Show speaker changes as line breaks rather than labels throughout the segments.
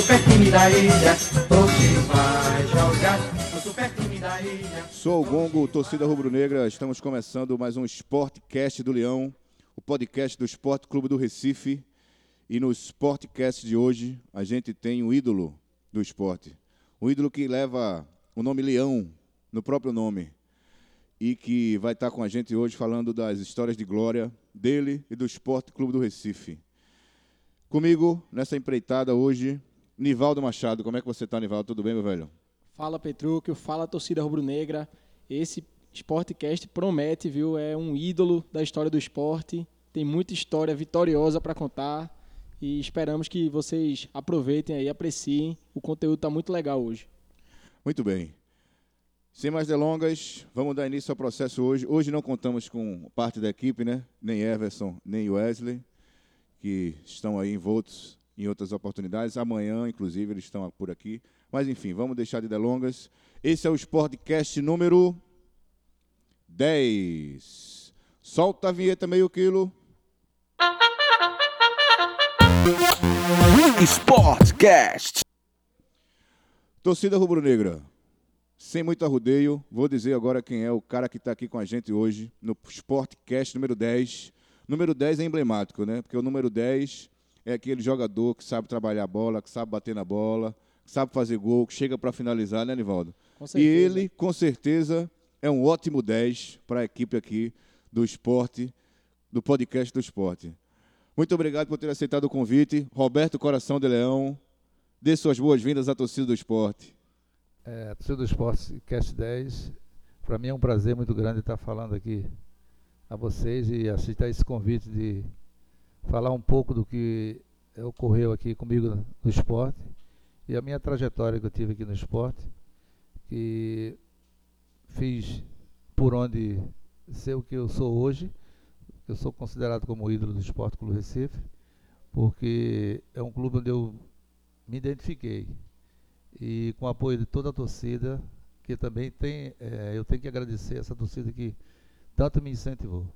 super time da ilha. Vai jogar no super time da ilha.
Sou o Gongo, torcida rubro-negra. Estamos começando mais um Sportcast do Leão, o podcast do Esporte Clube do Recife. E no Sportcast de hoje, a gente tem um ídolo do esporte. Um ídolo que leva o nome Leão no próprio nome. E que vai estar com a gente hoje falando das histórias de glória dele e do Esporte Clube do Recife. Comigo, nessa empreitada hoje, Nivaldo Machado. Como é que você está, Nivaldo? Tudo bem, meu velho?
Fala Petrúquio, fala torcida rubro-negra. Esse Sportcast promete, viu? É um ídolo da história do esporte. Tem muita história vitoriosa para contar e esperamos que vocês aproveitem aí, apreciem. O conteúdo está muito legal hoje.
Muito bem. Sem mais delongas, vamos dar início ao processo hoje. Hoje não contamos com parte da equipe, né? Nem Everson, nem Wesley, que estão aí envoltos em outras oportunidades. Amanhã, inclusive, eles estão por aqui. Mas, enfim, vamos deixar de delongas. Esse é o Sportcast número 10. Solta a vinheta meio quilo.
Sportcast.
Torcida rubro-negra, sem muito arrudeio, vou dizer agora quem é o cara que está aqui com a gente hoje no Sportcast número 10. Número 10 é emblemático, né? Porque o número 10 é aquele jogador que sabe trabalhar a bola, que sabe bater na bola, que sabe fazer gol, que chega para finalizar, né, Nivaldo? E ele, com certeza, é um ótimo 10 para a equipe aqui do esporte, do podcast do esporte. Muito obrigado por ter aceitado o convite. Roberto Coração de Leão, dê suas boas-vindas à torcida do esporte.
É, torcida do Esporte Cast 10, para mim é um prazer muito grande estar falando aqui a vocês e aceitar esse convite de falar um pouco do que ocorreu aqui comigo no esporte e a minha trajetória que eu tive aqui no esporte, que fiz por onde ser o que eu sou hoje. Eu sou considerado como ídolo do Esporte Clube Recife, porque é um clube onde eu me identifiquei e com o apoio de toda a torcida, que também tem, eh, eu tenho que agradecer essa torcida que tanto me incentivou.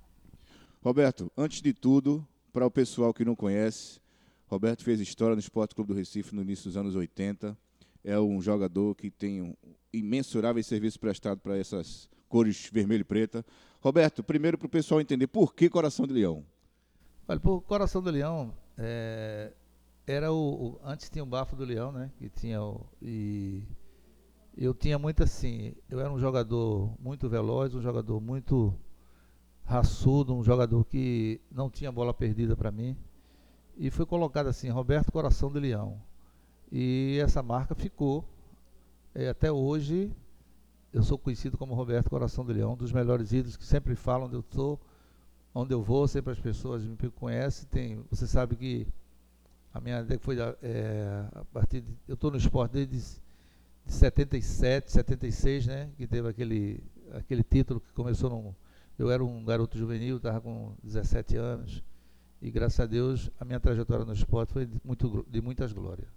Roberto, antes de tudo, para o pessoal que não conhece, Roberto fez história no Esporte Clube do Recife no início dos anos 80. É um jogador que tem um imensurável serviço prestado para essas cores vermelho e preta. Roberto, primeiro para o pessoal entender por que Coração de Leão.
Olha, por Coração do Leão, eh, era o, o- Antes tinha o Bafo do Leão, né? Que tinha o, e eu tinha muito assim. Eu era um jogador muito veloz, um jogador muito raçudo, um jogador que não tinha bola perdida para mim. E foi colocado assim, Roberto Coração do Leão. E essa marca ficou. Eh, até hoje, eu sou conhecido como Roberto Coração do Leão, um dos melhores ídolos que sempre falam onde eu estou onde eu vou, sempre as pessoas me conhecem. Tem, você sabe que a minha foi é, a partir de, eu estou no esporte desde de 77, 76, né? Que teve aquele aquele título que começou no eu era um garoto juvenil, estava com 17 anos e graças a Deus a minha trajetória no esporte foi de, muito, de muitas glórias.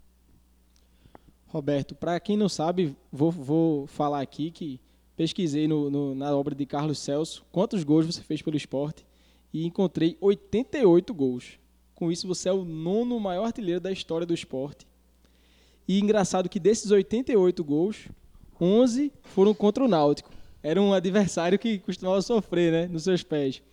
Roberto, para quem não sabe, vou, vou falar aqui que pesquisei no- no- na obra de Carlos Celso quantos gols você fez pelo esporte e encontrei 88 gols. Com isso, você é o nono maior artilheiro da história do esporte. E engraçado que desses 88 gols, 11 foram contra o Náutico. Era um adversário que costumava sofrer né, nos seus pés.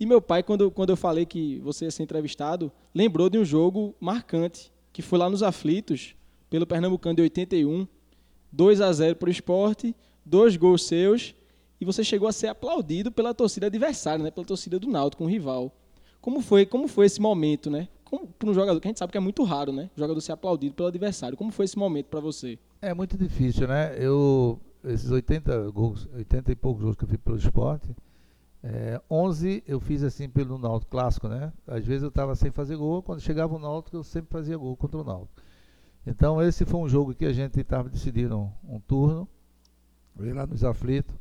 E meu pai, quando, quando eu falei que você ia ser entrevistado, lembrou de um jogo marcante, que foi lá nos Aflitos, pelo Pernambucano de 81, 2 a 0 para o esporte, dois gols seus, e você chegou a ser aplaudido pela torcida adversária, né, pela torcida do Náutico, um rival. Como foi, como foi esse momento, né? Para um jogador que a gente sabe que é muito raro, né? O jogador ser aplaudido pelo adversário. Como foi esse momento para você?
É muito difícil, né? Eu, esses 80 gols, 80 e poucos gols que eu fiz pelo esporte, é, 11 eu fiz assim pelo Náutico clássico, né? Às vezes eu estava sem fazer gol, quando chegava o Náutico eu sempre fazia gol contra o Náutico. Então esse foi um jogo que a gente estava decidindo um, um turno, veio lá nos aflitos,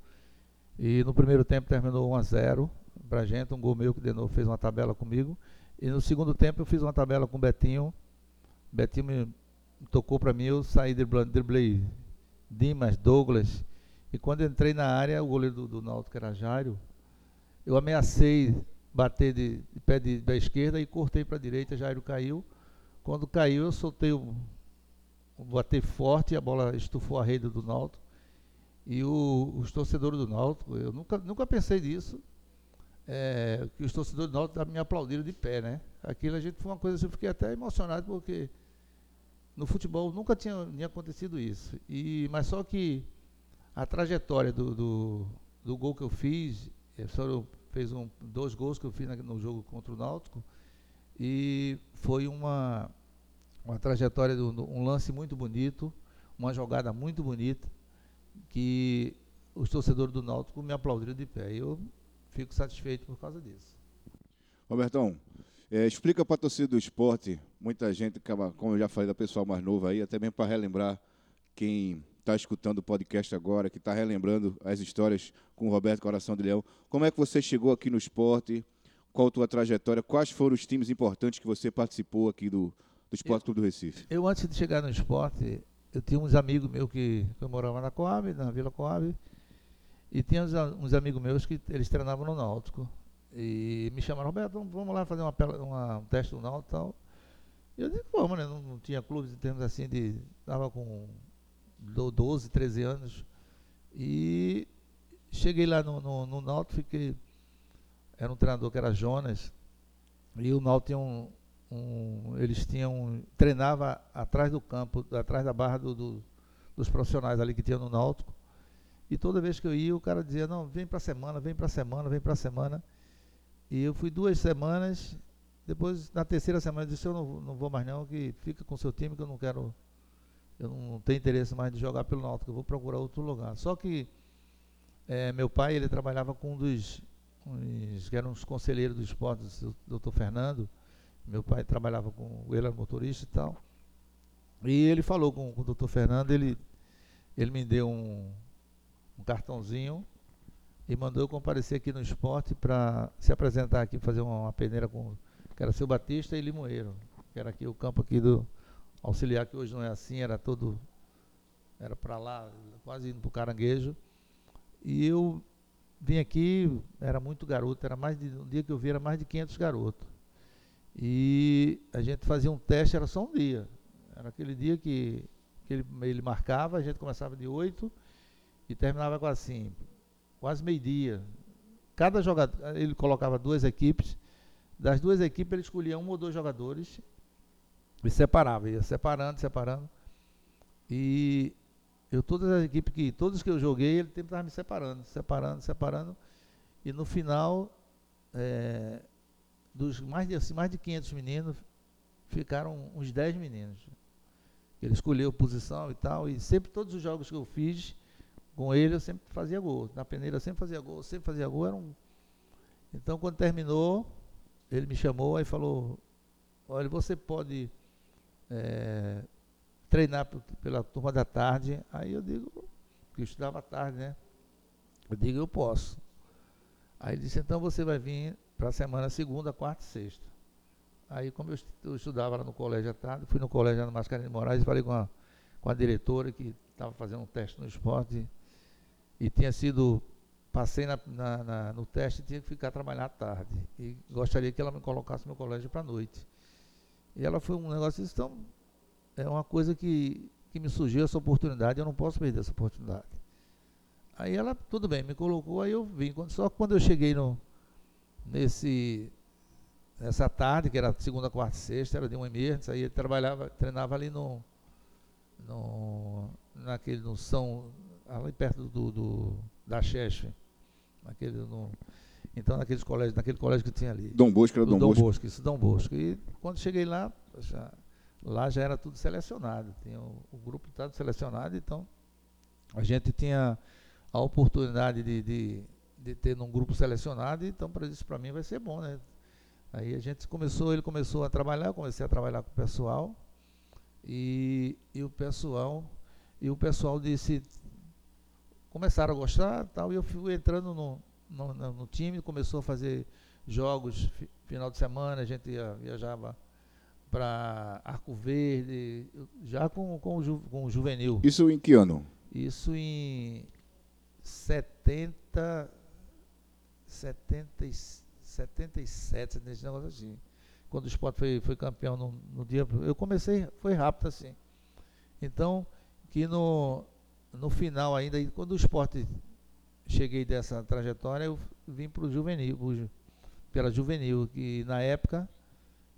e no primeiro tempo terminou 1 a 0 pra gente, um gol meu que de novo fez uma tabela comigo, e no segundo tempo eu fiz uma tabela com o Betinho, Betinho me tocou para mim, eu saí driblando, driblei Dimas, Douglas, e quando entrei na área, o goleiro do, do Náutico era Jairo, eu ameacei bater de, de pé de, da esquerda e cortei para a direita, Jairo caiu. Quando caiu, eu soltei o, bater forte, a bola estufou a rede do Náutico. E o, os torcedores do Náutico, eu nunca, nunca pensei nisso, é, que os torcedores do Náutico me aplaudiram de pé, né? Aquilo a gente foi uma coisa assim, eu fiquei até emocionado porque no futebol nunca tinha, tinha acontecido isso. E, mas só que a trajetória do, do, do gol que eu fiz, é, só fez um, dois gols que eu fiz no jogo contra o Náutico, e foi uma, uma trajetória, do, um lance muito bonito, uma jogada muito bonita, que os torcedores do Náutico me aplaudiram de pé. E eu fico satisfeito por causa disso.
Robertão, é, explica para a torcida do esporte, muita gente, acaba, como eu já falei, da pessoal mais novo aí, até mesmo para relembrar quem está escutando o podcast agora, que está relembrando as histórias com o Roberto Coração de Leão. Como é que você chegou aqui no esporte? Qual a tua trajetória? Quais foram os times importantes que você participou aqui do, do Esporte Clube do Recife?
Eu, antes de chegar no esporte, eu tinha uns amigos meus que, que eu morava na Coab, na Vila Coab, e tinha uns, uns, amigos meus que eles treinavam no Náutico. E me chamaram, Roberto, vamos lá fazer uma, uma, um teste do Náutico e tal. E eu disse, vamos, né? Não, não tinha clubes em termos assim de. Estava com 12, 13 anos. E cheguei lá no, no, no Náutico, fiquei. Era um treinador que era Jonas. E o Náutico tinha um, um, eles tinham treinava atrás do campo, atrás da barra do, do, dos profissionais ali que tinha no Náutico. E toda vez que eu ia, o cara dizia: "Não, vem para semana, vem para semana, vem para semana". E eu fui duas semanas. Depois, na terceira semana, eu disse: "Eu não, não vou mais não, que fica com seu time que eu não quero eu não tenho interesse mais de jogar pelo Náutico, eu vou procurar outro lugar". Só que é, meu pai, ele trabalhava com um dos uns, que eram os conselheiros do esporte, o doutor Fernando, meu pai trabalhava com. Ele era motorista e tal. E ele falou com, com o doutor Fernando, ele, ele me deu um, um cartãozinho e mandou eu comparecer aqui no esporte para se apresentar aqui, fazer uma, uma, peneira com. que era seu Batista e Limoeiro, que era aqui o campo aqui do auxiliar, que hoje não é assim, era todo. Era para lá, quase indo para o caranguejo. E eu vim aqui, era muito garoto, era mais de. Um dia que eu vi era mais de 500 garotos. E a gente fazia um teste, era só um dia. Era aquele dia que, que ele, ele marcava, a gente começava de 8 e terminava com assim, quase meio-dia. Cada jogador, ele colocava duas equipes, das duas equipes ele escolhia um ou dois jogadores e separava, ia separando, separando. E eu todas as equipes que, todos que eu joguei, ele sempre estava me separando, separando, separando. E no final, é, dos mais de, assim, mais de 500 meninos, ficaram uns 10 meninos. Ele escolheu posição e tal, e sempre todos os jogos que eu fiz com ele, eu sempre fazia gol. Na peneira eu sempre fazia gol, sempre fazia gol. Era um... Então, quando terminou, ele me chamou e falou: Olha, você pode é, treinar pela turma da tarde. Aí eu digo, porque eu estudava à tarde, né? Eu digo, eu posso. Aí ele disse, então você vai vir para a semana segunda, quarta e sexta. Aí, como eu, eu, estudava lá no colégio à tarde, fui no colégio no Mascarenhas de Moraes e falei com a, com a diretora que estava fazendo um teste no esporte e, e tinha sido. Passei na, na, na, no teste e tinha que ficar trabalhar à tarde. E gostaria que ela me colocasse no colégio para a noite. E ela foi um negócio isso, então é uma coisa que, que me surgiu essa oportunidade, eu não posso perder essa oportunidade. Aí ela, tudo bem, me colocou, aí eu vim. Só que quando eu cheguei no, nesse nessa tarde, que era segunda, quarta e sexta, era de um emergência, aí ele trabalhava, treinava ali no, no naquele no São, ali perto do, do da Chefe, naquele no, então naqueles colégios, naquele colégio que tinha ali.
Dom Bosco era Dom, Dom Bosco.
Bosco. Isso, Dom Bosco. E quando cheguei lá, já, lá já era tudo selecionado, tinha o, o grupo estava selecionado, então a gente tinha a oportunidade de, de de ter num grupo selecionado, então para isso para mim vai ser bom, né? Aí a gente começou, ele começou a trabalhar, eu comecei a trabalhar com o pessoal e, e o pessoal e o pessoal disse começaram a gostar, tal, e eu fui entrando no, no, no time, começou a fazer jogos final de semana, a gente ia, viajava para Arco Verde, já com, com, o ju, com o juvenil.
Isso em que ano?
Isso em 70 70, 77, nesse negócio assim. Quando o esporte foi, foi campeão no, no dia. Eu comecei, foi rápido assim. Então, que no, no final ainda, quando o esporte cheguei dessa trajetória, eu vim para o juvenil, pela juvenil, que na época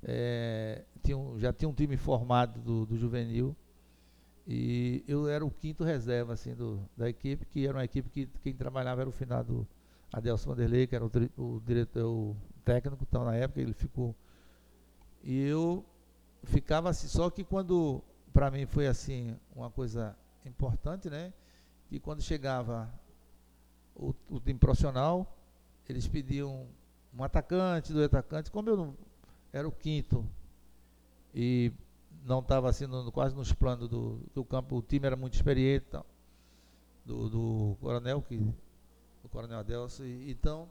eh, tinha um- já tinha um time formado do, do juvenil e eu era o quinto reserva assim do, da equipe, que era uma equipe que quem trabalhava era o finado Adelson Vanderlei, que era o, o diretor, o técnico, então na época ele ficou. E eu ficava assim, só que quando para mim foi assim uma coisa importante, né? Que quando chegava o, o time profissional, eles pediam um atacante, dois atacantes, como eu não era o quinto e não estava assim no- quase nos planos do, do campo, o time era muito experiente, e tal, do, do coronel que do coronel Adelso, e, então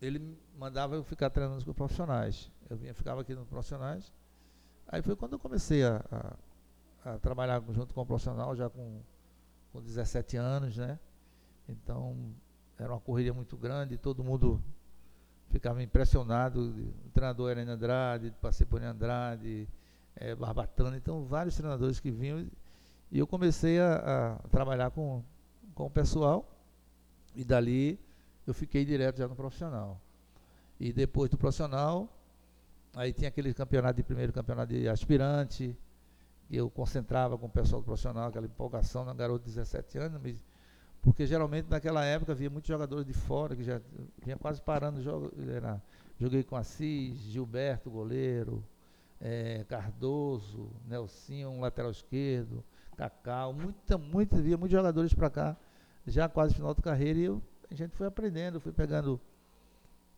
ele mandava eu ficar treinando com os profissionais. Eu vinha, ficava aqui nos profissionais. Aí foi quando eu comecei a, a, a trabalhar junto com o profissional, já com, com 17 anos, né? Então, era uma correria muito grande, todo mundo ficava impressionado. O treinador era Andrade, passei por Andrade, eh, Barbatana, então vários treinadores que vinham. E eu comecei a, a trabalhar com, com o pessoal, e dali eu fiquei direto já no profissional. E depois do profissional, aí tinha aquele campeonato de primeiro campeonato de aspirante, eu concentrava com o pessoal do profissional, aquela empolgação, um garoto de 17 anos, porque geralmente naquela época havia muitos jogadores de fora que já vinha quase parando o jogo. Era, joguei com Assis, Gilberto, goleiro, eh, Cardoso, Nelsinho, um lateral esquerdo, Cacau, muita, muita, havia muitos jogadores para cá, já quase final de carreira, e eu, a gente foi aprendendo, fui pegando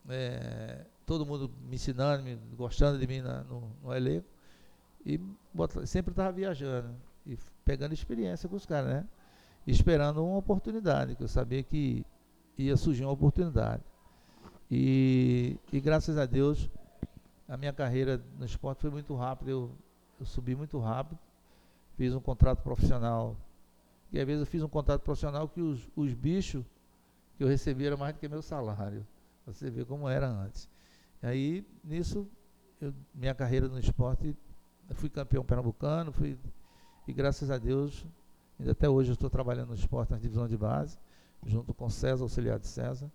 eh, todo mundo me ensinando, me, gostando de mim na- no, no elenco. E bota- sempre estava viajando e pegando experiência com os caras, né? Esperando uma oportunidade, que eu sabia que ia surgir uma oportunidade. E, e graças a Deus, a minha carreira no esporte foi muito rápida, eu, eu subi muito rápido, fiz um contrato profissional. E às vezes eu fiz um contrato profissional que os, os bichos que eu recebia era mais do que meu salário. Você vê como era antes. E aí, nisso, eu- minha carreira no esporte, fui campeão pernambucano, fui, e graças a Deus, ainda até hoje estou trabalhando no esporte na divisão de base, junto com César, auxiliar de César,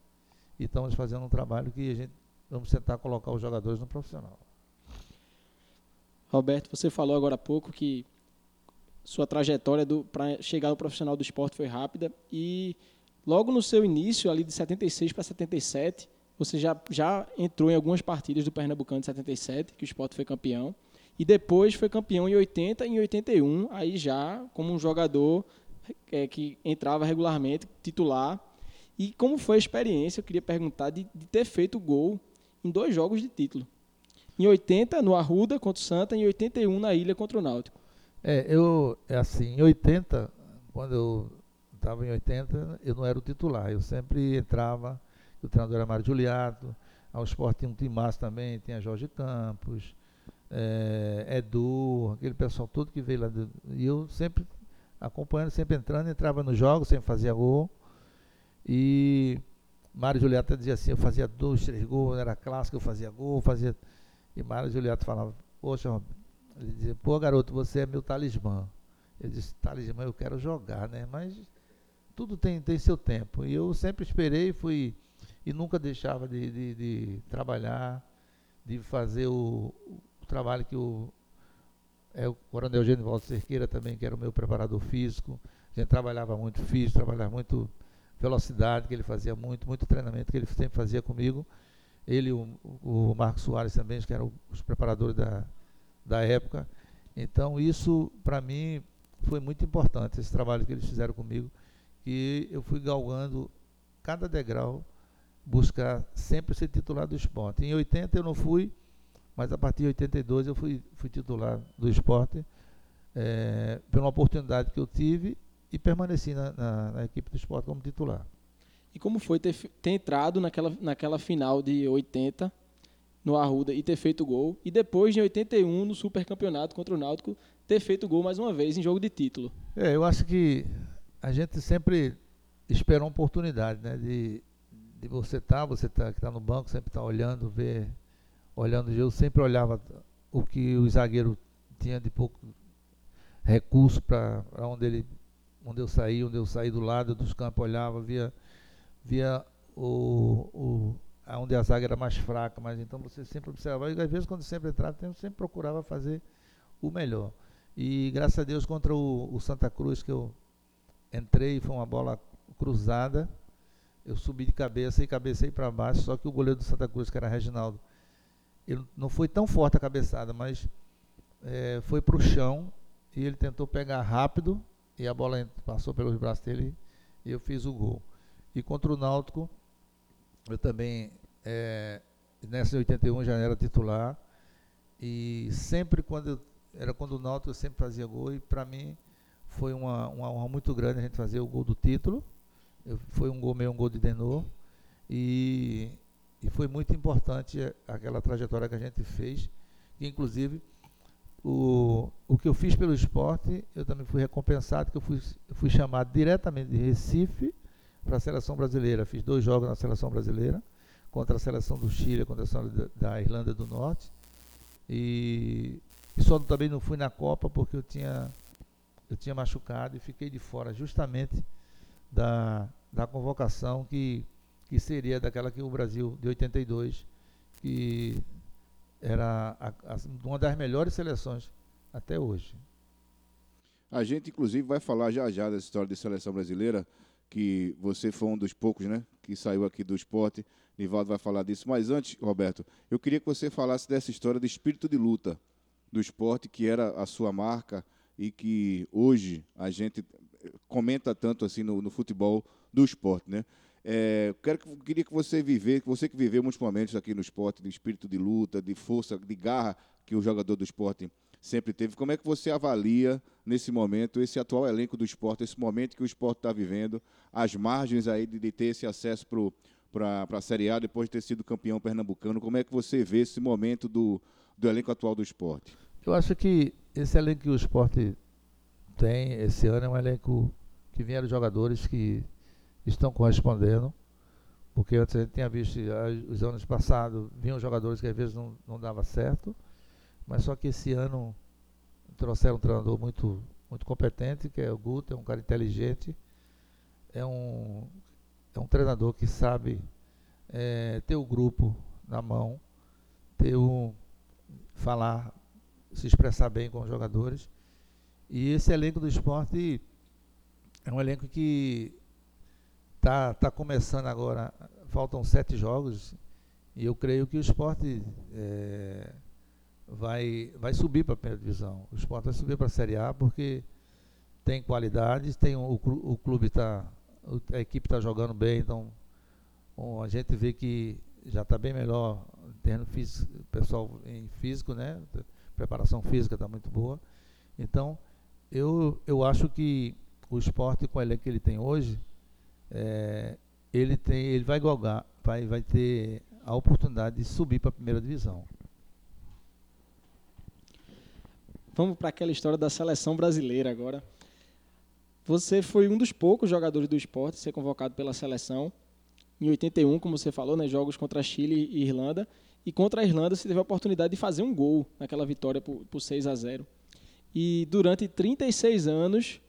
e estamos fazendo um trabalho que a gente vamos tentar colocar os jogadores no profissional.
Roberto, você falou agora há pouco que sua trajetória para chegar ao profissional do esporte foi rápida e logo no seu início, ali de 76 para 77, você já, já entrou em algumas partidas do Pernambucano de 77, que o esporte foi campeão, e depois foi campeão em 80 e em 81, aí já como um jogador é, que entrava regularmente, titular. E como foi a experiência, eu queria perguntar, de, de ter feito gol em dois jogos de título. Em 80, no Arruda contra o Santa, e em 81, na Ilha contra o Náutico.
É, eu, é assim, em 80, quando eu estava em 80, eu não era o titular, eu sempre entrava, o treinador era Mário Juliato, ao esporte tinha um timaço também, tinha Jorge Campos, é, Edu, aquele pessoal todo que veio lá, e eu sempre acompanhando, sempre entrando, entrava nos jogos, sempre fazia gol, e Mário Juliato dizia assim, eu fazia dois, três gols, era clássico, eu fazia gol, fazia, e Mário Juliato falava, poxa, ele dizia, pô garoto, você é meu talismã. Eu disse, talismã eu quero jogar, né? Mas tudo tem, tem seu tempo. E eu sempre esperei, fui e nunca deixava de, de, de trabalhar, de fazer o trabalho que o, é, o Coronel Genivaldo Cerqueira também, que era o meu preparador físico. A gente trabalhava muito físico, trabalhava muito velocidade, que ele fazia muito, muito treinamento que ele sempre fazia comigo. Ele o, o Marcos Soares também, que eram os preparadores da, da época. Então isso para mim foi muito importante esse trabalho que eles fizeram comigo, que eu fui galgando cada degrau buscar sempre ser titular do esporte. Em 80 eu não fui, mas a partir de 82 eu fui, fui titular do esporte é, pela oportunidade que eu tive e permaneci na, na, na, equipe do esporte como titular.
E como foi ter, ter entrado naquela, naquela final de 80 no Arruda e ter feito gol. E depois, em 81, no Super Campeonato contra o Náutico, ter feito gol mais uma vez em jogo de título.
É, eu acho que a gente sempre espera uma oportunidade, né? De, de você estar, tá, você tá, que está no banco, sempre está olhando, ver, olhando. Eu sempre olhava o que o zagueiro tinha de pouco, recurso para onde ele onde eu saí, onde eu saí do lado dos campos, olhava, via, via o, o, onde a zaga era mais fraca, mas então você sempre observava, e às vezes quando sempre entrava, eu sempre procurava fazer o melhor. E graças a Deus contra o, o Santa Cruz que eu entrei, foi uma bola cruzada, eu subi de cabeça e cabecei para baixo, só que o goleiro do Santa Cruz, que era Reginaldo, ele não foi tão forte a cabeçada, mas é, foi para o chão e ele tentou pegar rápido e a bola passou pelos braços dele e eu fiz o gol. E contra o Náutico, eu também, é, nessa 81 já era titular e sempre quando eu, era quando o Náutico eu sempre fazia gol e para mim foi uma, uma honra muito grande a gente fazer o gol do título eu, foi um gol meio um gol de Denô. E, e foi muito importante aquela trajetória que a gente fez. Que, inclusive, o, o que eu fiz pelo esporte, eu também fui recompensado, que eu fui, fui chamado diretamente de Recife para a seleção brasileira. Fiz dois jogos na seleção brasileira, contra a seleção do Chile, contra a seleção da, da Irlanda do Norte. E, e só também não fui na Copa porque eu tinha, eu tinha machucado e fiquei de fora justamente da, da convocação que, que seria daquela que o Brasil de 82, que era a, a, uma das melhores seleções até hoje.
A gente, inclusive, vai falar já já dessa história de seleção brasileira, que você foi um dos poucos, né, que saiu aqui do esporte. Nivaldo vai falar disso. Mas antes, Roberto, eu queria que você falasse dessa história de espírito de luta do esporte, que era a sua marca e que hoje a gente comenta tanto assim no, no futebol do esporte, né? É, quero que, queria que você viver, que você que viveu muitos momentos aqui no esporte, de espírito de luta, de força, de garra que o jogador do esporte sempre teve. Como é que você avalia nesse momento esse atual elenco do esporte, esse momento que o esporte está vivendo, as margens aí de, de ter esse acesso para a Série A depois de ter sido campeão pernambucano? Como é que você vê esse momento do, do elenco atual do esporte?
Eu acho que esse elenco que o esporte tem esse ano é um elenco que vieram jogadores que estão correspondendo, porque antes a gente tinha visto os anos passados, vinham jogadores que às vezes não, não dava certo, mas só que esse ano trouxeram um treinador muito, muito competente, que é o Guto, é um cara inteligente, é um, é um treinador que sabe é, ter o grupo na mão, ter um, falar, se expressar bem com os jogadores. E esse elenco do esporte é um elenco que está tá começando agora, faltam sete jogos, e eu creio que o esporte é, vai, vai subir para a primeira divisão. O esporte vai subir para a Série A porque tem qualidades, tem o, o clube está. A equipe está jogando bem, então bom, a gente vê que já está bem melhor físico, pessoal em físico, né? Preparação física está muito boa. Então, eu, eu acho que o esporte com o elenco que ele tem hoje, é, ele, tem, ele vai galgar, vai, vai ter a oportunidade de subir para a primeira divisão.
Vamos para aquela história da seleção brasileira agora. Você foi um dos poucos jogadores do esporte a ser convocado pela seleção. Em 81, como você falou, né, jogos contra Chile e Irlanda. E contra a Irlanda você teve a oportunidade de fazer um gol naquela vitória por, por 6 a 0 e durante 36 anos,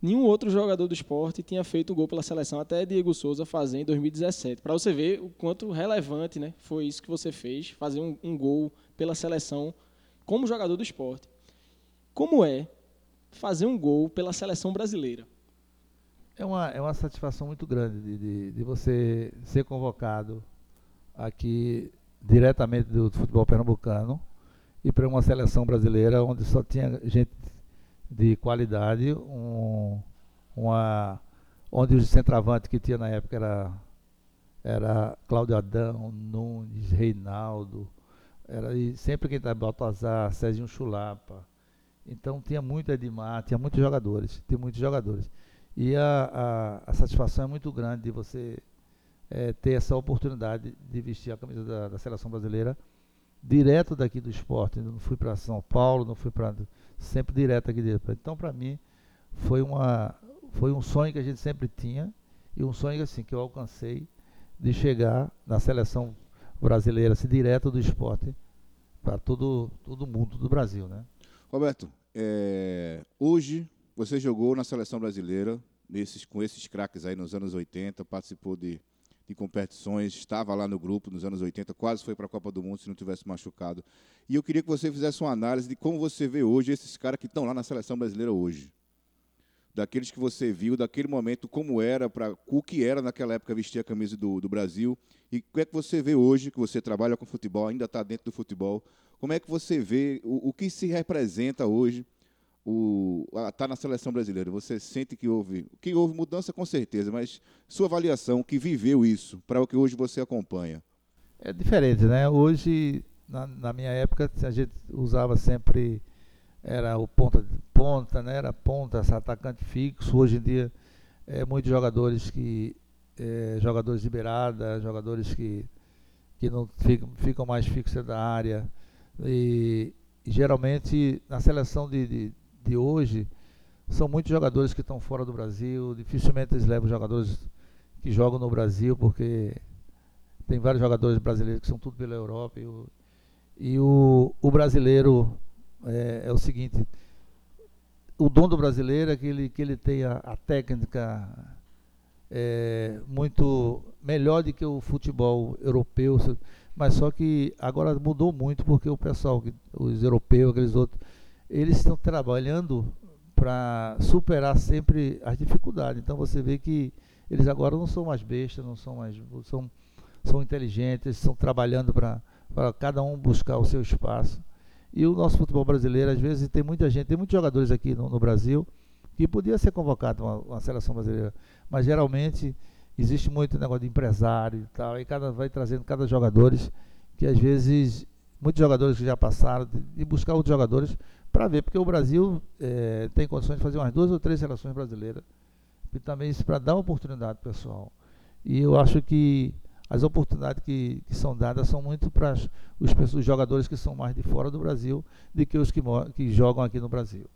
nenhum outro jogador do esporte tinha feito gol pela seleção, até Diego Souza fazer em 2017. Para você ver o quanto relevante né, foi isso que você fez, fazer um, um gol pela seleção como jogador do esporte. Como é fazer um gol pela seleção brasileira?
É uma, é uma satisfação muito grande de, de, de você ser convocado aqui diretamente do futebol pernambucano e para uma seleção brasileira onde só tinha gente de qualidade, um, uma, onde os centroavantes que tinha na época era, era Cláudio Adão, Nunes, Reinaldo, era, e sempre quem estava Baltazar, Cezinho Chulapa. Então tinha muito Edmar, tinha muitos jogadores, tinha muitos jogadores. E a, a, a satisfação é muito grande de você é, ter essa oportunidade de vestir a camisa da, da seleção brasileira direto daqui do esporte. Não fui para São Paulo, não fui para sempre direto aqui dentro. Então, para mim, foi uma foi um sonho que a gente sempre tinha e um sonho assim que eu alcancei de chegar na seleção brasileira, assim, direto do esporte para todo todo mundo do Brasil, né?
Roberto, é, hoje você jogou na seleção brasileira, nesses, com esses craques aí nos anos 80, participou de, de competições, estava lá no grupo nos anos 80, quase foi para a Copa do Mundo se não tivesse machucado. E eu queria que você fizesse uma análise de como você vê hoje esses caras que estão lá na seleção brasileira hoje. Daqueles que você viu, daquele momento, como era, para o que era naquela época vestir a camisa do, do Brasil. E o que é que você vê hoje, que você trabalha com futebol, ainda está dentro do futebol, como é que você vê o, o que se representa hoje estar tá na seleção brasileira? Você sente que houve, que houve mudança com certeza, mas sua avaliação, que viveu isso, para o que hoje você acompanha?
É diferente, né? Hoje, na, na minha época, a gente usava sempre era o ponta ponta, né? Era ponta, atacante fixo. Hoje em dia, é, muitos jogadores que é, jogadores de beirada, jogadores que que não ficam, ficam mais fixos da área e geralmente na seleção de, de, de, hoje são muitos jogadores que estão fora do Brasil. Dificilmente eles levam jogadores que jogam no Brasil porque tem vários jogadores brasileiros que são tudo pela Europa e o, e o, o brasileiro é, é, o seguinte, o dom do brasileiro é que ele, que ele tenha a técnica é, muito melhor do que o futebol europeu, mas só que agora mudou muito porque o pessoal, os europeus, aqueles outros, eles estão trabalhando para superar sempre as dificuldades. Então você vê que eles agora não são mais bestas, não são mais são, são inteligentes, estão trabalhando para cada um buscar o seu espaço. E o nosso futebol brasileiro, às vezes, tem muita gente, tem muitos jogadores aqui no, no Brasil que podia ser convocado uma, uma seleção brasileira, mas geralmente existe muito negócio de empresário e tal, e cada vai trazendo cada jogadores que às vezes muitos jogadores que já passaram e buscar outros jogadores para ver, porque o Brasil é, tem condições de fazer umas duas ou três seleções brasileiras e também para dar oportunidade pessoal. E eu acho que as oportunidades que, que são dadas são muito para os, os, jogadores que são mais de fora do Brasil do que os que, que jogam aqui no Brasil.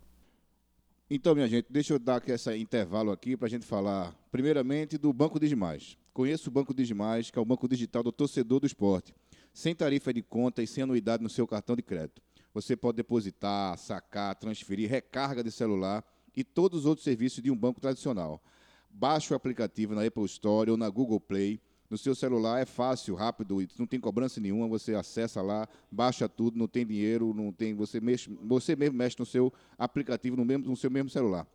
Então, minha gente, deixa eu dar aqui esse intervalo aqui para a gente falar, primeiramente, do Banco Digimais. Conheço o Banco Digimais, que é o banco digital do torcedor do esporte, sem tarifa de conta e sem anuidade no seu cartão de crédito. Você pode depositar, sacar, transferir, recarga de celular e todos os outros serviços de um banco tradicional. Baixe o aplicativo na Apple Store ou na Google Play no seu celular é fácil, rápido, não tem cobrança nenhuma, você acessa lá, baixa tudo, não tem dinheiro, não tem, você, mexe, você mesmo mexe no seu aplicativo, no, mesmo, no seu mesmo celular.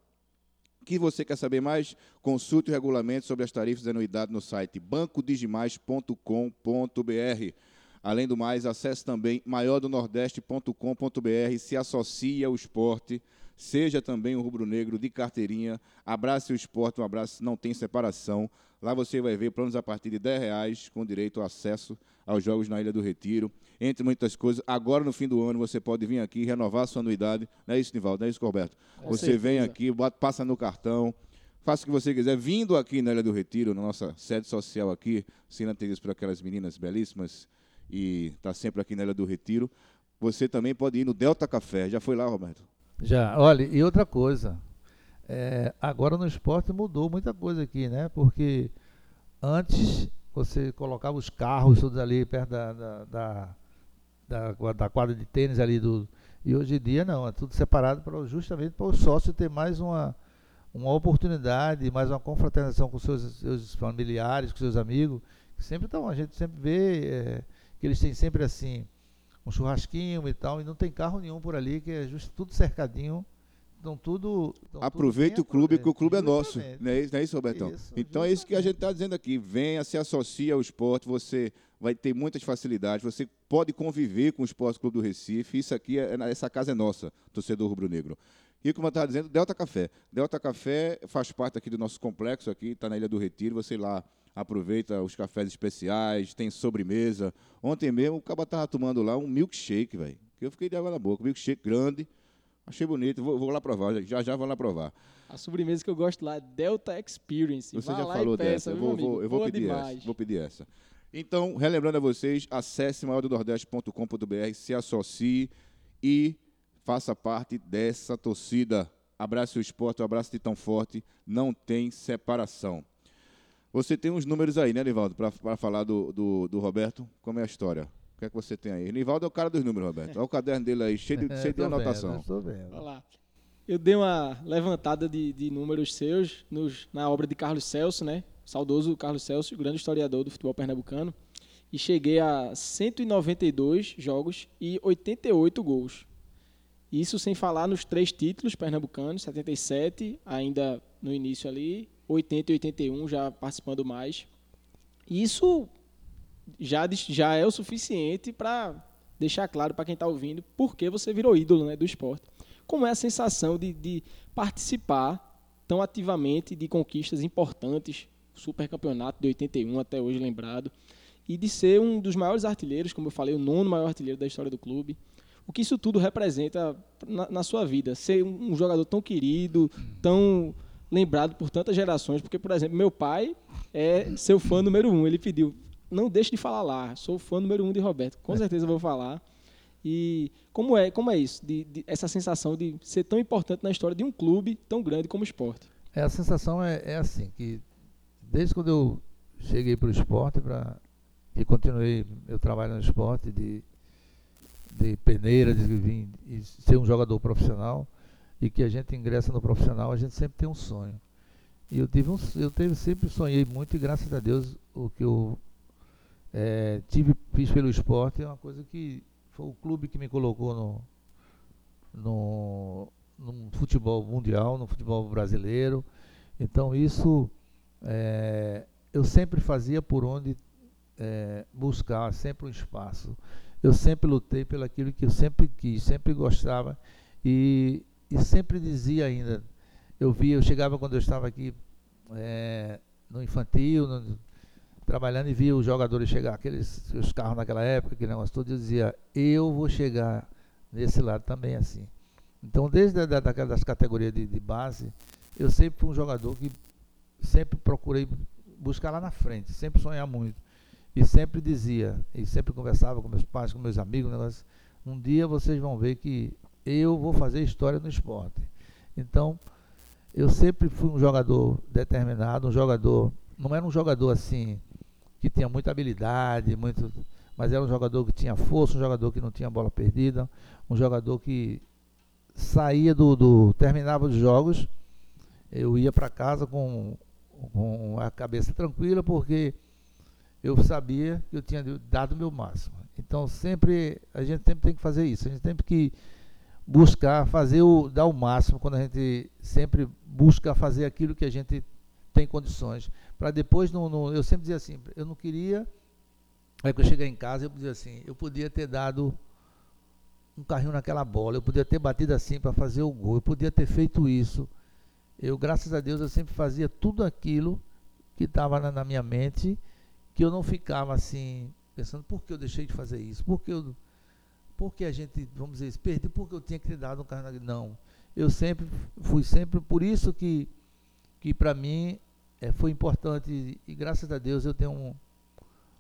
Que você quer saber mais? Consulte o regulamento sobre as tarifas de anuidade no site bancodigimais.com.br. Além do mais, acesse também maiordonordeste.com.br, se associe ao esporte, seja também um rubro-negro de carteirinha, abrace o esporte, um abraço, não tem separação. Lá você vai ver planos a partir de 10 reais com direito ao acesso aos jogos na Ilha do Retiro, entre muitas coisas. Agora, no fim do ano, você pode vir aqui renovar sua anuidade. Não é isso, Nivaldo? Não é isso, Roberto? Com você certeza. vem aqui, passa no cartão, faça o que você quiser. Vindo aqui na Ilha do Retiro, na nossa sede social aqui, sendo atendidos por aquelas meninas belíssimas e está sempre aqui na Ilha do Retiro, você também pode ir no Delta Café. Já foi lá, Roberto?
Já. Olha, e outra coisa, é, agora no esporte mudou muita coisa aqui, né? Porque antes você colocava os carros todos ali perto da, da, da, da, da quadra de tênis ali do. E hoje em dia não, é tudo separado para, justamente para o sócio ter mais uma, uma oportunidade, mais uma confraternização com seus, seus familiares, com seus amigos. Sempre estão, a gente sempre vê é, que eles têm sempre assim um churrasquinho e tal, e não tem carro nenhum por ali, que é justo tudo cercadinho então tudo.
Aproveite o clube, que o clube é nosso. Não é isso, não é isso Robertão? Isso, então é isso que a gente está dizendo aqui. Venha, se associe ao esporte, você vai ter muitas facilidades, você pode conviver com o Esporte Clube do Recife. Isso aqui, é, essa casa é nossa, torcedor rubro-negro. E como eu estava dizendo, Delta Café. Delta Café faz parte aqui do nosso complexo, aqui, está na Ilha do Retiro. Você lá aproveita os cafés especiais, tem sobremesa. Ontem mesmo o cara estava tomando lá um milkshake, velho. Que eu fiquei de água na boca. Milkshake grande Achei bonito, vou, vou, lá provar, já já vou lá provar.
A sobremesa que eu gosto lá é Delta Experience.
Você já falou dessa, eu vou, vou, eu vou pedir demais. essa. Vou pedir essa. Então, relembrando a vocês, acesse maiordonordeste.com.br, se associe e faça parte dessa torcida. Abraço o esporte, um abraço de tão forte, não tem separação. Você tem uns números aí, né, Nivaldo, para falar do, do, do Roberto? Como é a história? O que é que você tem aí? Nivaldo é o cara dos números, Roberto. Olha o caderno dele aí, cheio de,
É,
cheio de
vendo,
anotação.
Vendo.
Olha lá. Eu dei uma levantada de, de números seus nos- na obra de Carlos Celso, né? Saudoso Carlos Celso, grande historiador do futebol pernambucano. E cheguei a 192 jogos e 88 gols. Isso sem falar nos três títulos pernambucanos, 77, ainda no início ali, 80 e 81 já participando mais. Isso já, já é o suficiente para deixar claro para quem está ouvindo por que você virou ídolo né, do esporte. Como é a sensação de, de participar tão ativamente de conquistas importantes, super campeonato de 81 até hoje lembrado, e de ser um dos maiores artilheiros, como eu falei, o nono maior artilheiro da história do clube. O que isso tudo representa na, na sua vida? Ser um, um jogador tão querido, tão lembrado por tantas gerações, porque, por exemplo, meu pai é seu fã número um. Ele pediu, não deixe de falar lá, sou fã número um de Roberto. Com certeza eu vou falar. E como é, como é isso? De, de- essa sensação de ser tão importante na história de um clube tão grande como o esporte.
É, a sensação é, é assim, que desde quando eu cheguei para o esporte, pra, e continuei meu trabalho no esporte, de, de peneira, de vir e ser um jogador profissional, e que a gente ingressa no profissional, a gente sempre tem um sonho. E eu tive um, eu teve, sempre sonhei muito, e graças a Deus o que eu eh, tive, fiz pelo esporte é uma coisa que foi o clube que me colocou no, no, no futebol mundial, no futebol brasileiro. Então isso eh, eu sempre fazia por onde eh, buscar sempre um espaço. Eu sempre lutei pelo aquilo que eu sempre quis, sempre gostava e, e sempre dizia ainda. Eu via, eu chegava quando eu estava aqui eh, no infantil, no- trabalhando e via os jogadores chegar, aqueles os carros naquela época, aquele negócio todo, eu dizia, eu vou chegar nesse lado também assim. Então, desde a, da, das categorias de, de base, eu sempre fui um jogador que sempre procurei buscar lá na frente, sempre sonhar muito. E sempre dizia, e sempre conversava com meus pais, com meus amigos, negócio, um dia vocês vão ver que eu vou fazer história no esporte. Então, eu sempre fui um jogador determinado, um jogador, não era um jogador assim, que tinha muita habilidade, muito, mas era um jogador que tinha força, um jogador que não tinha bola perdida, um jogador que saía do, do terminava os jogos, eu ia para casa com, com a cabeça tranquila, porque eu sabia que eu tinha dado o meu máximo. Então sempre a gente sempre tem que fazer isso, a gente tem que buscar fazer o dar o máximo quando a gente sempre busca fazer aquilo que a gente tem condições. Para depois não, não- eu sempre dizia assim eu não queria aí que eu chegar em casa eu dizia assim eu podia ter dado um carrinho naquela bola eu podia ter batido assim para fazer o gol eu podia ter feito isso. Eu graças a Deus eu sempre fazia tudo aquilo que estava na, na minha mente que eu não ficava assim pensando por que eu deixei de fazer isso? Por que eu porque a gente, vamos dizer, perdi porque eu tinha dado um carro na- Não. Eu sempre fui sempre por isso que que para mim eh, foi importante e, graças a Deus eu tenho um,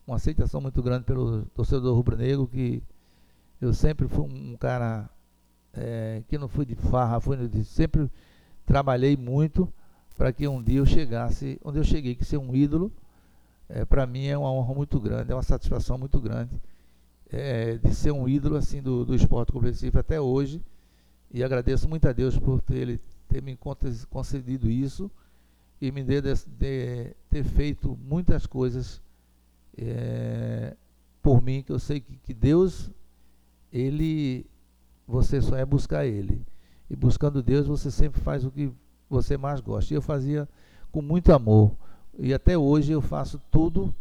uma aceitação muito grande pelo torcedor rubro-negro que eu sempre fui um cara eh, que não fui de farra, fui de, sempre trabalhei muito para que um dia eu chegasse onde eu cheguei, que ser um ídolo, para mim é uma honra muito grande, é uma satisfação muito grande é, de ser um ídolo assim do, do esporte Recife até hoje. E agradeço muito a Deus por ter, ele, ter me concedido isso e me de, de- ter feito muitas coisas é, por mim que eu sei que, que Deus ele você só é buscar ele. E buscando Deus você sempre faz o que você mais gosta. E eu fazia com muito amor. E até hoje eu faço tudo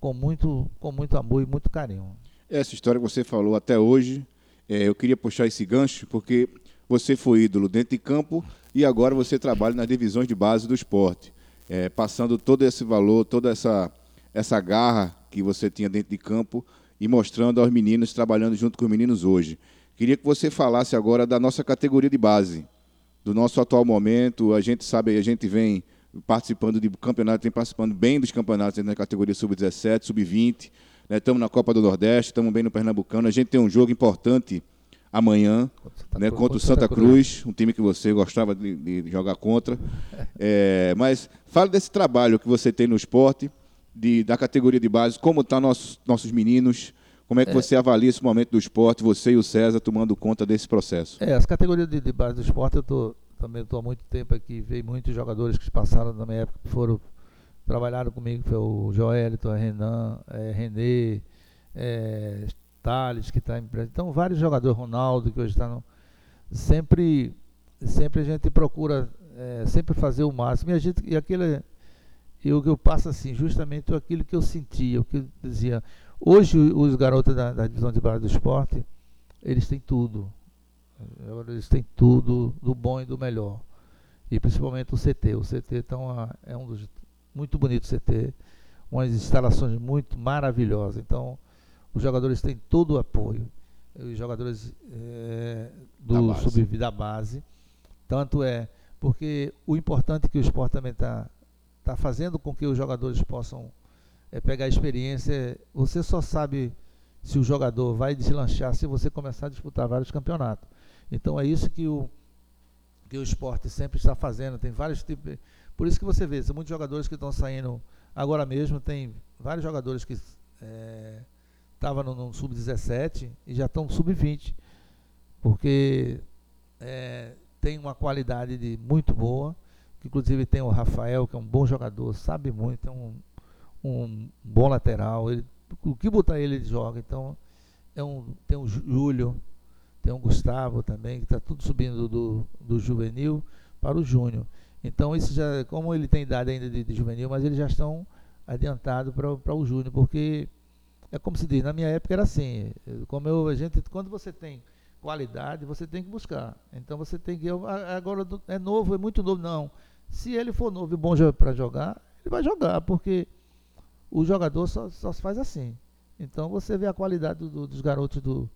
com muito com muito amor e muito carinho
Essa história que você falou até hoje, é, eu queria puxar esse gancho, porque você foi ídolo dentro de campo e agora você trabalha nas divisões de base do esporte, é, passando todo esse valor, toda essa, essa garra que você tinha dentro de campo e mostrando aos meninos, trabalhando junto com os meninos hoje. Queria que você falasse agora da nossa categoria de base, do nosso atual momento. A gente sabe, a gente vem participando de campeonato, tem participando bem dos campeonatos na categoria sub-17, sub-20. Estamos na Copa do Nordeste, estamos bem no Pernambucano. A gente tem um jogo importante amanhã
Santa
né,
Cruz-
contra o Santa Cruz, um time que você gostava de, de jogar contra. É, mas fale desse trabalho que você tem no esporte, de, da categoria de base, como estão nossos, nossos meninos, Como é que você avalia esse momento do esporte, você e o César tomando conta desse processo?
É, as categorias de, de base do esporte, eu tô, também estou há muito tempo aqui, veio muitos jogadores que passaram na minha época, que foram, trabalharam comigo, foi o Joelito, Renan, é, Renê, é, Thales, que está em Então, vários jogadores, Ronaldo, que hoje está no. Sempre, sempre a gente procura é, sempre fazer o máximo. E, a gente, e o que eu passo assim, justamente aquilo que eu sentia, o que eu dizia. Hoje os garotos da, da divisão de base do esporte, eles têm tudo. Eles têm tudo do bom e do melhor. E principalmente o CT. O CT então, é um dos muito bonito CT, umas instalações muito maravilhosas. Então, os jogadores têm todo o apoio. Os jogadores é, do da sub da base. Tanto é porque o importante é que o esporte também está tá fazendo com que os jogadores possam é, pegar a experiência. Você só sabe se o jogador vai deslanchar se você começar a disputar vários campeonatos. Então é isso que o, que o esporte sempre está fazendo. Tem vários tipos. Por isso que você vê, tem muitos jogadores que estão saindo agora mesmo, tem vários jogadores que estavam é, no, no sub-17 e já estão no sub-20. Porque é, tem uma qualidade de, muito boa. Inclusive tem o Rafael, que é um bom jogador, sabe muito, é um, um bom lateral. Ele, o que botar ele, ele joga. Então, é um, tem o Júlio, tem o Gustavo também, que está tudo subindo do, do juvenil para o júnior. Então, isso já, como ele tem idade ainda de, de juvenil, mas eles já estão adiantados para o júnior, porque é como se diz, na minha época era assim, como eu, a gente, quando você tem qualidade, você tem que buscar. Então você tem que. Agora é novo, é muito novo. Não. Se ele for novo e bom para jogar, ele vai jogar, porque o jogador só, só se faz assim. Então você vê a qualidade do, dos garotos do,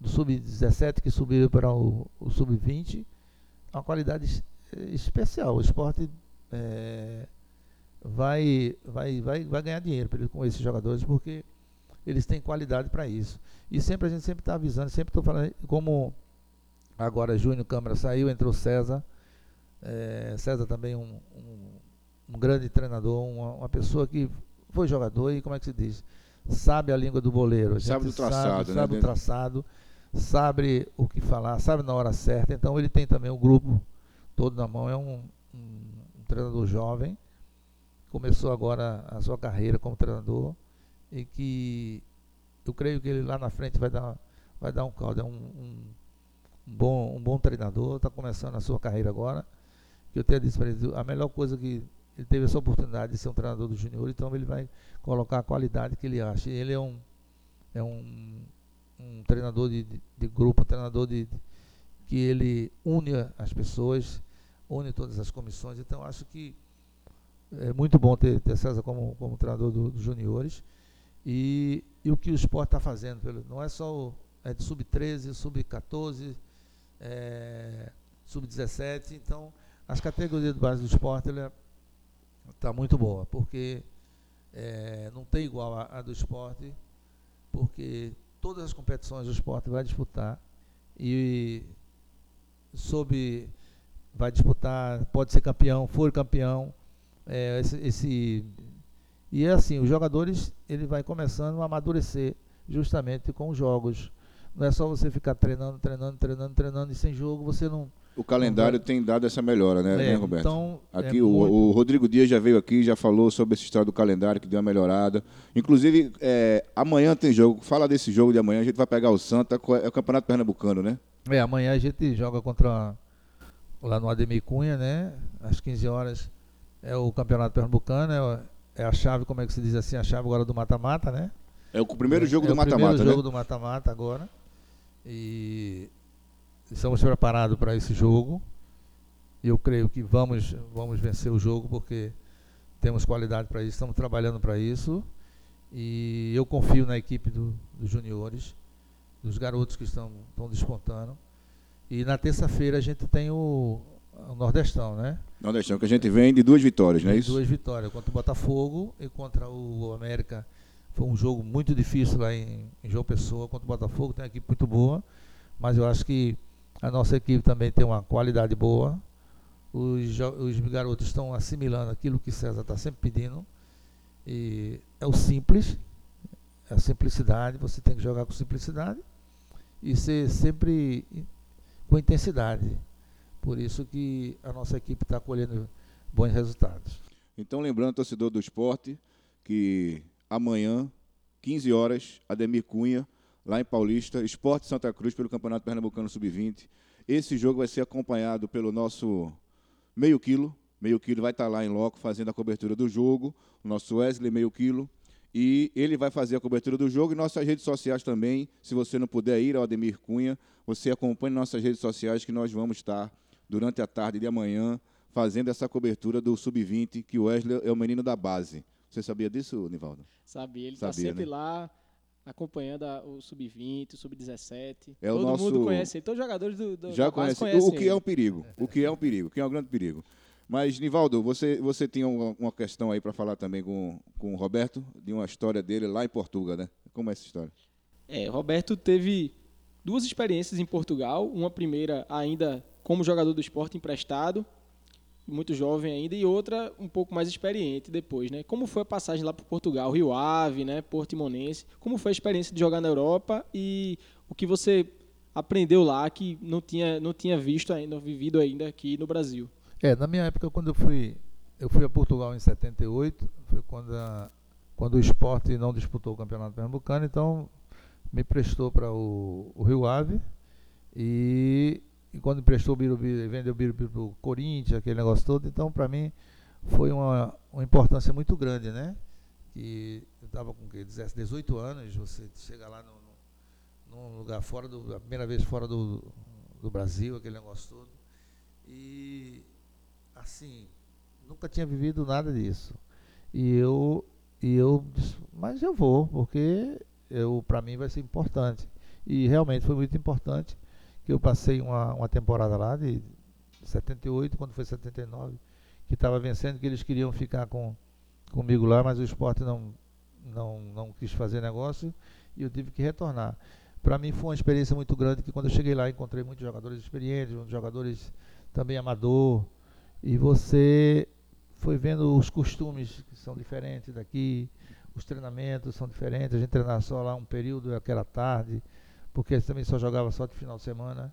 do Sub-17 que subiram para o, o Sub-20, uma qualidade especial. O esporte é, vai, vai, vai, vai ganhar dinheiro com esses jogadores, porque eles têm qualidade para isso. E sempre a gente sempre está avisando, sempre estou falando, como agora Júnior Câmara saiu, entrou César. É, César também um, um, um grande treinador, uma, uma, pessoa que foi jogador e como é que se diz? Sabe a língua do boleiro.
sabe do traçado,
sabe, né? Sabe o traçado, sabe o que falar, sabe na hora certa. Então ele tem também o um grupo todo na mão. É um, um treinador jovem. Começou agora a sua carreira como treinador e que eu creio que ele lá na frente vai dar, vai dar um caldo. É um, um, um bom, um bom treinador, está começando a sua carreira agora. Que eu tenho dito para ele, a melhor coisa que ele teve essa oportunidade de ser um treinador do júnior, então ele vai colocar a qualidade que ele acha. Ele é um, é um, um treinador de, de, de grupo, um treinador de, de, que ele une as pessoas, une todas as comissões. Então acho que é muito bom ter, ter César como, como treinador dos do juniores. E, e o que o esporte está fazendo, pelo, não é só o, é de sub-13, sub-14, é, sub-17. Então, as categorias de base do esporte está muito boa, porque é, não tem igual a, a, do esporte, porque todas as competições do esporte vai disputar e sob vai disputar, pode ser campeão, for campeão. É, esse, esse e é assim, os jogadores, ele vai começando a amadurecer justamente com os jogos. Não é só você ficar treinando, treinando, treinando, treinando e sem jogo você não.
O calendário não tem dado essa melhora, né,
é,
né Roberto?
Então,
aqui
é
o,
muito...
o, Rodrigo Dias já veio aqui, já falou sobre esse história do calendário que deu uma melhorada. Inclusive, é, amanhã tem jogo. Fala desse jogo de amanhã. A gente vai pegar o Santa, é o Campeonato Pernambucano, né?
É, amanhã a gente joga contra lá no Ademir Cunha, né? Às 15 horas é o Campeonato Pernambucano, é é a chave, como é que se diz assim, a chave agora do mata-mata, né?
É o primeiro jogo
é,
do mata-mata,
né? É o primeiro
né?
jogo do mata-mata agora. E estamos preparados para esse jogo. E eu creio que vamos, vamos vencer o jogo porque temos qualidade para isso, estamos trabalhando para isso. E eu confio na equipe do, dos juniores, dos garotos que estão, estão despontando. E na terça-feira a gente tem o, o Nordestão, né?
Nordestão, que a gente vem de duas vitórias, não é isso?
Duas vitórias, contra o Botafogo e contra o América. Foi um jogo muito difícil lá em, em João Pessoa contra o Botafogo, tem uma equipe muito boa, mas eu acho que a nossa equipe também tem uma qualidade boa. Os, os garotos estão assimilando aquilo que César está sempre pedindo. E é o simples, a simplicidade, você tem que jogar com simplicidade e ser sempre com intensidade. Por isso que a nossa equipe está colhendo bons resultados.
Então, lembrando, torcedor do esporte, que amanhã, 15 horas, Ademir Cunha, lá em Paulista, Esporte Santa Cruz, pelo Campeonato Pernambucano Sub-20. Esse jogo vai ser acompanhado pelo nosso meio quilo. Meio quilo vai estar lá em loco fazendo a cobertura do jogo. O nosso Wesley, meio quilo. E ele vai fazer a cobertura do jogo e nossas redes sociais também. Se você não puder ir ao Ademir Cunha, você acompanhe nossas redes sociais que nós vamos estar durante a tarde de amanhã fazendo essa cobertura do Sub-20, que o Wesley é o menino da base. Você sabia disso, Nivaldo?
Sabia, ele está sempre
né?
lá acompanhando a- o Sub-20, o Sub-17.
É o
Todo
nosso-
mundo conhece todos os jogadores do, do
Já conhece.
conhecem
O que é
ele.
um perigo. O que é um perigo. O que é um grande perigo. Mas, Nivaldo, você, você tinha uma, uma questão aí para falar também com, com o Roberto, de uma história dele lá em Portugal, né? Como é essa história?
É, Roberto teve duas experiências em Portugal. Uma primeira ainda como jogador do esporte emprestado, muito jovem ainda, e outra um pouco mais experiente depois, né? Como foi a passagem lá para Portugal, Rio Ave, né? Portimonense. Como foi a experiência de jogar na Europa e o que você aprendeu lá que não tinha, não tinha visto ainda, vivido ainda aqui no Brasil?
É, na minha época, quando eu fui, eu fui a Portugal em 78, foi quando, a- quando o esporte não disputou o Campeonato Pernambucano, então me prestou para o, o Rio Ave e, e quando emprestou o Birubiru, vendeu o Birubiru para o Corinthians, aquele negócio todo, então para mim foi uma, uma importância muito grande, né? Que eu estava com o quê? 17, 18 anos, você chega lá no, no- num lugar fora do, a primeira vez fora do, do Brasil, aquele negócio todo. E assim, nunca tinha vivido nada disso. E eu e eu disse, mas eu vou, porque eu para mim vai ser importante. E realmente foi muito importante que eu passei uma, uma temporada lá de 78, quando foi 79, que estava vencendo, que eles queriam ficar com, comigo lá, mas o esporte não, não, não quis fazer negócio e eu tive que retornar. Para mim foi uma experiência muito grande, que quando eu cheguei lá encontrei muitos jogadores experientes, muitos jogadores também amador, e você foi vendo os costumes que são diferentes daqui, os treinamentos são diferentes, a gente treinava só lá um período, aquela tarde, porque também só jogava só de final de semana.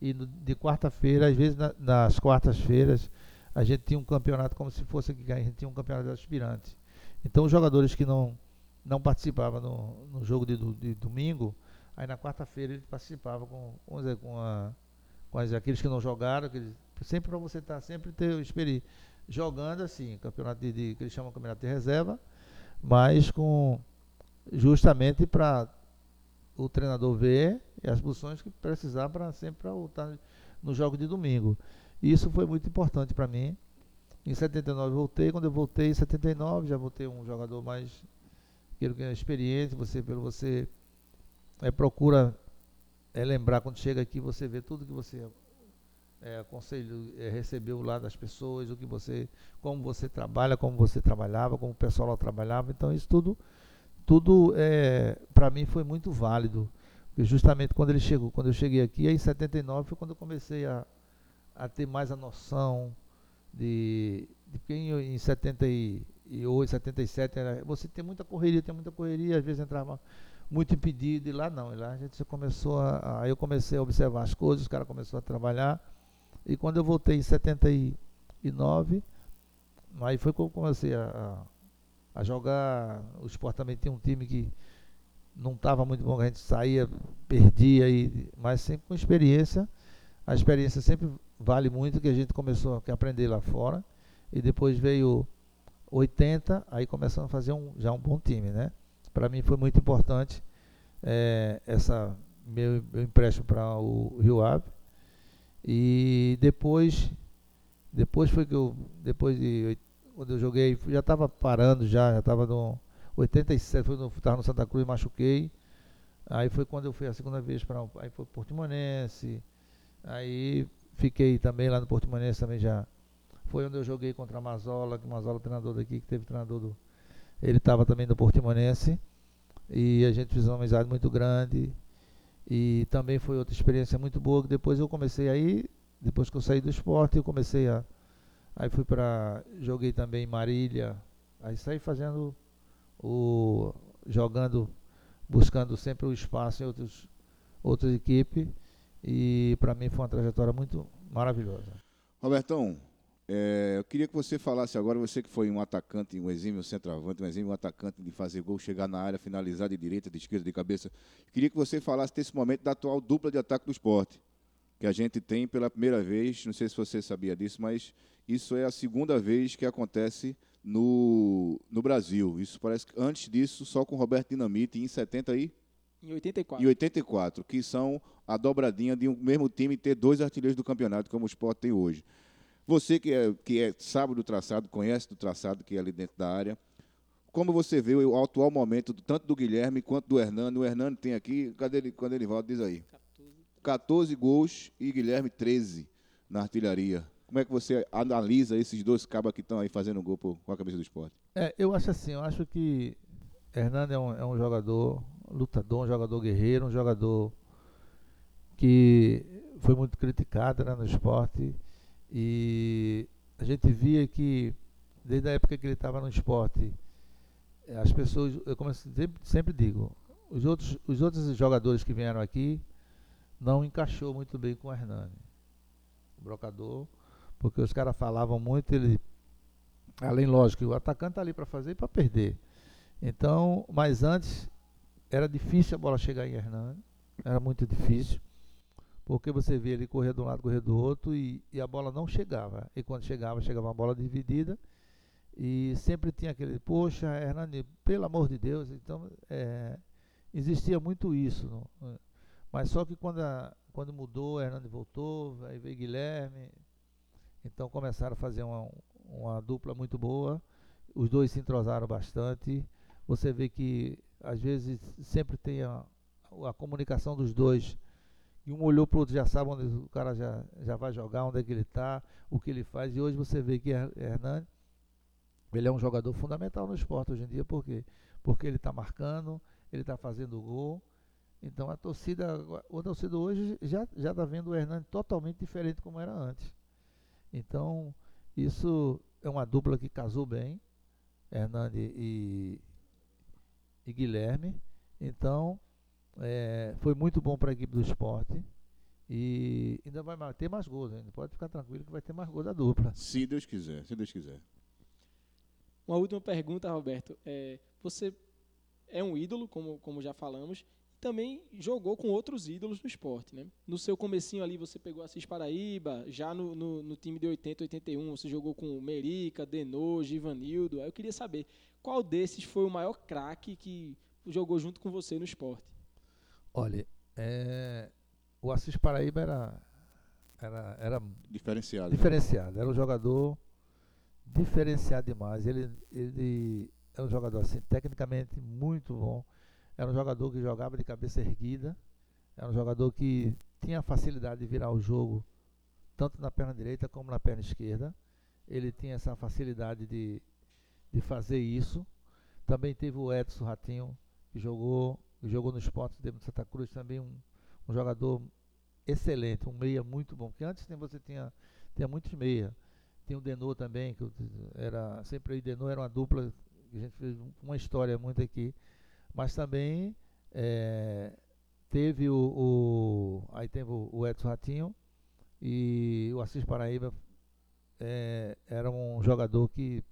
E no- de quarta-feira, às vezes na- nas quartas-feiras, a gente tinha um campeonato como se fosse a gente tinha um campeonato de aspirantes. Então os jogadores que não, não participavam no, no jogo de, de domingo, aí na quarta-feira eles participavam com, vamos dizer, com, a, com as- aqueles que não jogaram, aqueles, sempre para você estar sempre ter experi jogando assim, campeonato de, de- que eles chamam de campeonato de reserva, mas com justamente para o treinador ver as posições que precisar para sempre estar no jogo de domingo. E isso foi muito importante para mim. Em 79 eu voltei, quando eu voltei em 79 já voltei um jogador mais que é experiente, você pelo você é, procura é, lembrar quando chega aqui você vê tudo que você é, aconselho, é, recebeu lá das pessoas, o que você, como você trabalha, como você trabalhava, como o pessoal lá trabalhava, então isso tudo, tudo é, para mim foi muito válido, porque justamente quando ele chegou, quando eu cheguei aqui, aí em 79 foi quando eu comecei a, a ter mais a noção de, de porque em, em 78, 77 era, você tem muita correria, tem muita correria, às vezes entrava muito impedido, e lá não, e lá a gente começou a, aí eu comecei a observar as coisas, os caras começaram a trabalhar, e quando eu voltei em 79, aí foi que eu comecei a, a, a jogar. O esporte também tem um time que não estava muito bom, a gente saía, perdia, e, mas sempre com experiência. A experiência sempre vale muito, que a gente começou a aprender lá fora. E depois veio 80, aí começamos a fazer um, já um bom time, né? Para mim foi muito importante eh, essa meu, meu empréstimo para o Rio Ave. E depois, depois foi que eu, depois de quando eu joguei, já estava parando já, já estava no 87, foi no, no Santa Cruz, machuquei. Aí foi quando eu fui a segunda vez para aí foi Portimonense. Aí fiquei também lá no Portimonense também já. Foi onde eu joguei contra a Mazola, que Mazola é treinador daqui, que teve treinador do ele estava também no Portimonense. E a gente fez uma amizade muito grande. E também foi outra experiência muito boa, que depois eu comecei aí, depois que eu saí do esporte, eu comecei a. Aí fui para. Joguei também em Marília. Aí saí fazendo o. jogando buscando sempre o espaço em outros, outras equipes. E para mim foi uma trajetória muito maravilhosa.
Robertão, é, eu queria que você falasse agora, você que foi um atacante, um exímio centroavante, um exímio atacante de fazer gol, chegar na área, finalizar de direita, de esquerda, de cabeça. Queria que você falasse desse momento da atual dupla de ataque do esporte, que a gente tem pela primeira vez, não sei se você sabia disso, mas isso é a segunda vez que acontece no, no Brasil. Isso parece que antes disso, só com Roberto Dinamite, em 70 aí?
Em 84.
Em 84, que são a dobradinha de um mesmo time ter dois artilheiros do campeonato, como o esporte tem hoje. Você que, é, que é, sabe do traçado, conhece do traçado que é ali dentro da área, como você vê o atual momento tanto do Guilherme quanto do Hernando? O Hernando tem aqui, cadê ele, quando ele volta, diz aí. 14 gols e Guilherme 13 na artilharia. Como é que você analisa esses dois cabas que estão aí fazendo gol por, com a cabeça do esporte?
É, eu acho assim, eu acho que Hernando é um, é um jogador lutador, um jogador guerreiro, um jogador que foi muito criticado né, no esporte e a gente via que, desde a época que ele estava no esporte, eh, as pessoas, eu como sempre, sempre digo, os outros, os outros jogadores que vieram aqui não encaixou muito bem com o Hernani, o brocador, porque os caras falavam muito, ele, além lógico, o atacante está ali para fazer e para perder. Então, mas antes era difícil a bola chegar em Hernani, era muito difícil porque você vê ele correr de um lado, correr do outro e, e, a bola não chegava. E quando chegava, chegava uma bola dividida e sempre tinha aquele, poxa, Hernani, pelo amor de Deus. Então, é, existia muito isso. Não? Mas só que quando, a, quando mudou, Hernani voltou, aí veio Guilherme. Então começaram a fazer uma, uma dupla muito boa. Os dois se entrosaram bastante. Você vê que às vezes sempre tem a, a comunicação dos dois e um olhou para o outro, já sabe onde o cara já, já vai jogar, onde é que ele está, o que ele faz. E hoje você vê que Hernani, ele é um jogador fundamental no esporte hoje em dia, por quê? Porque ele está marcando, ele está fazendo gol. Então a torcida, o torcida hoje já está vendo o Hernani totalmente diferente como era antes. Então isso é uma dupla que casou bem, Hernani e, e Guilherme. Então é, foi muito bom para a equipe do esporte. E ainda vai ter mais gols ainda. Pode ficar tranquilo que vai ter mais gols da dupla.
Se Deus quiser, se Deus quiser.
Uma última pergunta, Roberto. É, você é um ídolo, como, como já falamos, e também jogou com outros ídolos no esporte, né? No seu comecinho ali você pegou Assis Paraíba, já no, no, no time de 80, 81 você jogou com Merica, Denô, Givanildo. Aí eu queria saber, qual desses foi o maior craque que jogou junto com você no esporte?
Olha, é, o Assis Paraíba era, era, era
diferenciado.
Diferenciado. Era um jogador diferenciado demais. Ele, ele é um jogador assim, tecnicamente muito bom. Era um jogador que jogava de cabeça erguida. Era um jogador que tinha facilidade de virar o jogo tanto na perna direita como na perna esquerda. Ele tinha essa facilidade de, de fazer isso. Também teve o Edson Ratinho, que jogou jogou no esporte de Santa Cruz também um, um jogador excelente, um meia muito bom. Porque antes você tinha, tinha muitos meia. Tinha o Denô também, que era sempre o Denô era uma dupla que a gente fez uma história muito aqui. Mas também é, teve o, o, aí teve o Edson Ratinho e o Assis Paraíba é, era um jogador que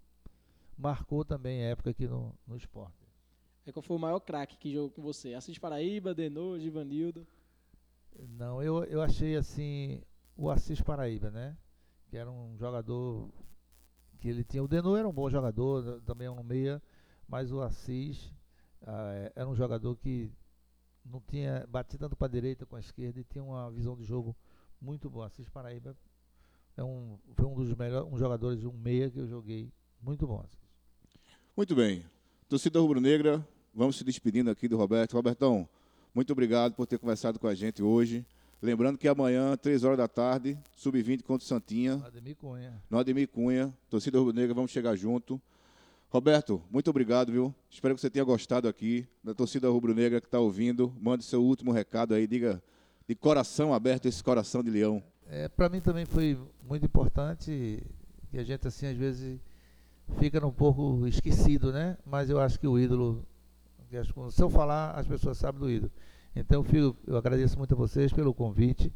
marcou também a época aqui no, no esporte.
É qual foi o maior craque que jogou com você? Assis Paraíba, Denô, Givanildo?
Não, eu, eu achei assim o Assis Paraíba, né? Que era um jogador que ele tinha. O Denô era um bom jogador, também é um meia, mas o Assis ah, era um jogador que não tinha batido tanto para a direita com a esquerda e tinha uma visão de jogo muito boa. Assis Paraíba é um, foi um dos melhores um jogadores, um meia que eu joguei muito bom. Assis.
Muito bem. Torcida rubro-negra, vamos se despedindo aqui do Roberto. Robertão, muito obrigado por ter conversado com a gente hoje. Lembrando que amanhã, 3 horas da tarde, sub-20 contra o Santinha.
No Ademir Cunha.
No Ademir Cunha. Torcida rubro-negra, vamos chegar junto. Roberto, muito obrigado, viu? Espero que você tenha gostado aqui. Da torcida rubro-negra que está ouvindo, mande seu último recado aí, diga de coração aberto esse coração de leão.
É, Para mim também foi muito importante que a gente, assim, às vezes fica um pouco esquecido, né? Mas eu acho que o ídolo se eu falar, as pessoas sabem do ídolo. Então, filho, eu agradeço muito a vocês pelo convite.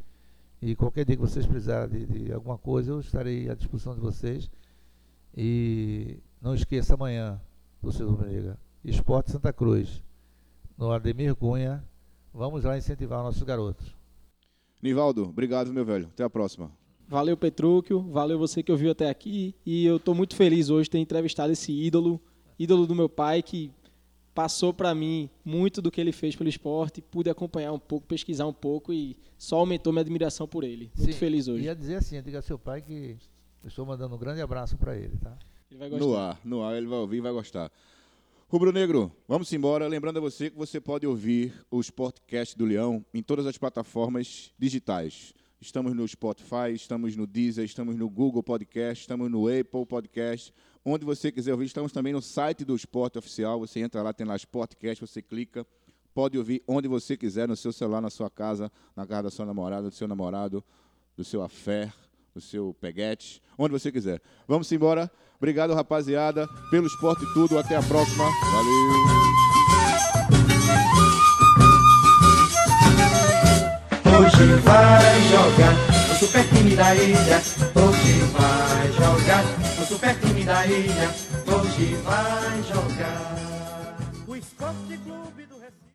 E qualquer dia que vocês precisarem de, de alguma coisa, eu estarei à disposição de vocês. E não esqueça amanhã, torcedor Rubro-Negra, Esporte Santa Cruz, no Ademir Cunha. Vamos lá incentivar nossos garotos.
Nivaldo, obrigado, meu velho. Até a próxima.
Valeu, Petrúquio. Valeu você que ouviu até aqui. E eu estou muito feliz hoje de ter entrevistado esse ídolo, ídolo do meu pai, que passou para mim muito do que ele fez pelo esporte. Pude acompanhar um pouco, pesquisar um pouco e só aumentou minha admiração por ele. Muito
Sim,
feliz hoje.
Ia dizer assim, diga ao seu pai que eu estou mandando um grande abraço para ele, tá?
Ele vai gostar.
No ar, no ar, ele vai ouvir e vai gostar. Rubro Negro, vamos embora. Lembrando a você que você pode ouvir o Sportcast do Leão em todas as plataformas digitais. Estamos no Spotify, estamos no Deezer, estamos no Google Podcast, estamos no Apple Podcast. Onde você quiser ouvir, estamos também no site do Esporte Oficial. Você entra lá, tem lá Sportcast, você clica. Pode ouvir onde você quiser, no seu celular, na sua casa, na casa da sua namorada, do seu namorado, do seu affair, do seu peguete, onde você quiser. Vamos embora. Obrigado, rapaziada, pelo esporte e tudo. Até a próxima. Valeu.
Hoje vai jogar no super time da ilha. Hoje vai jogar no super time da ilha. Hoje vai jogar.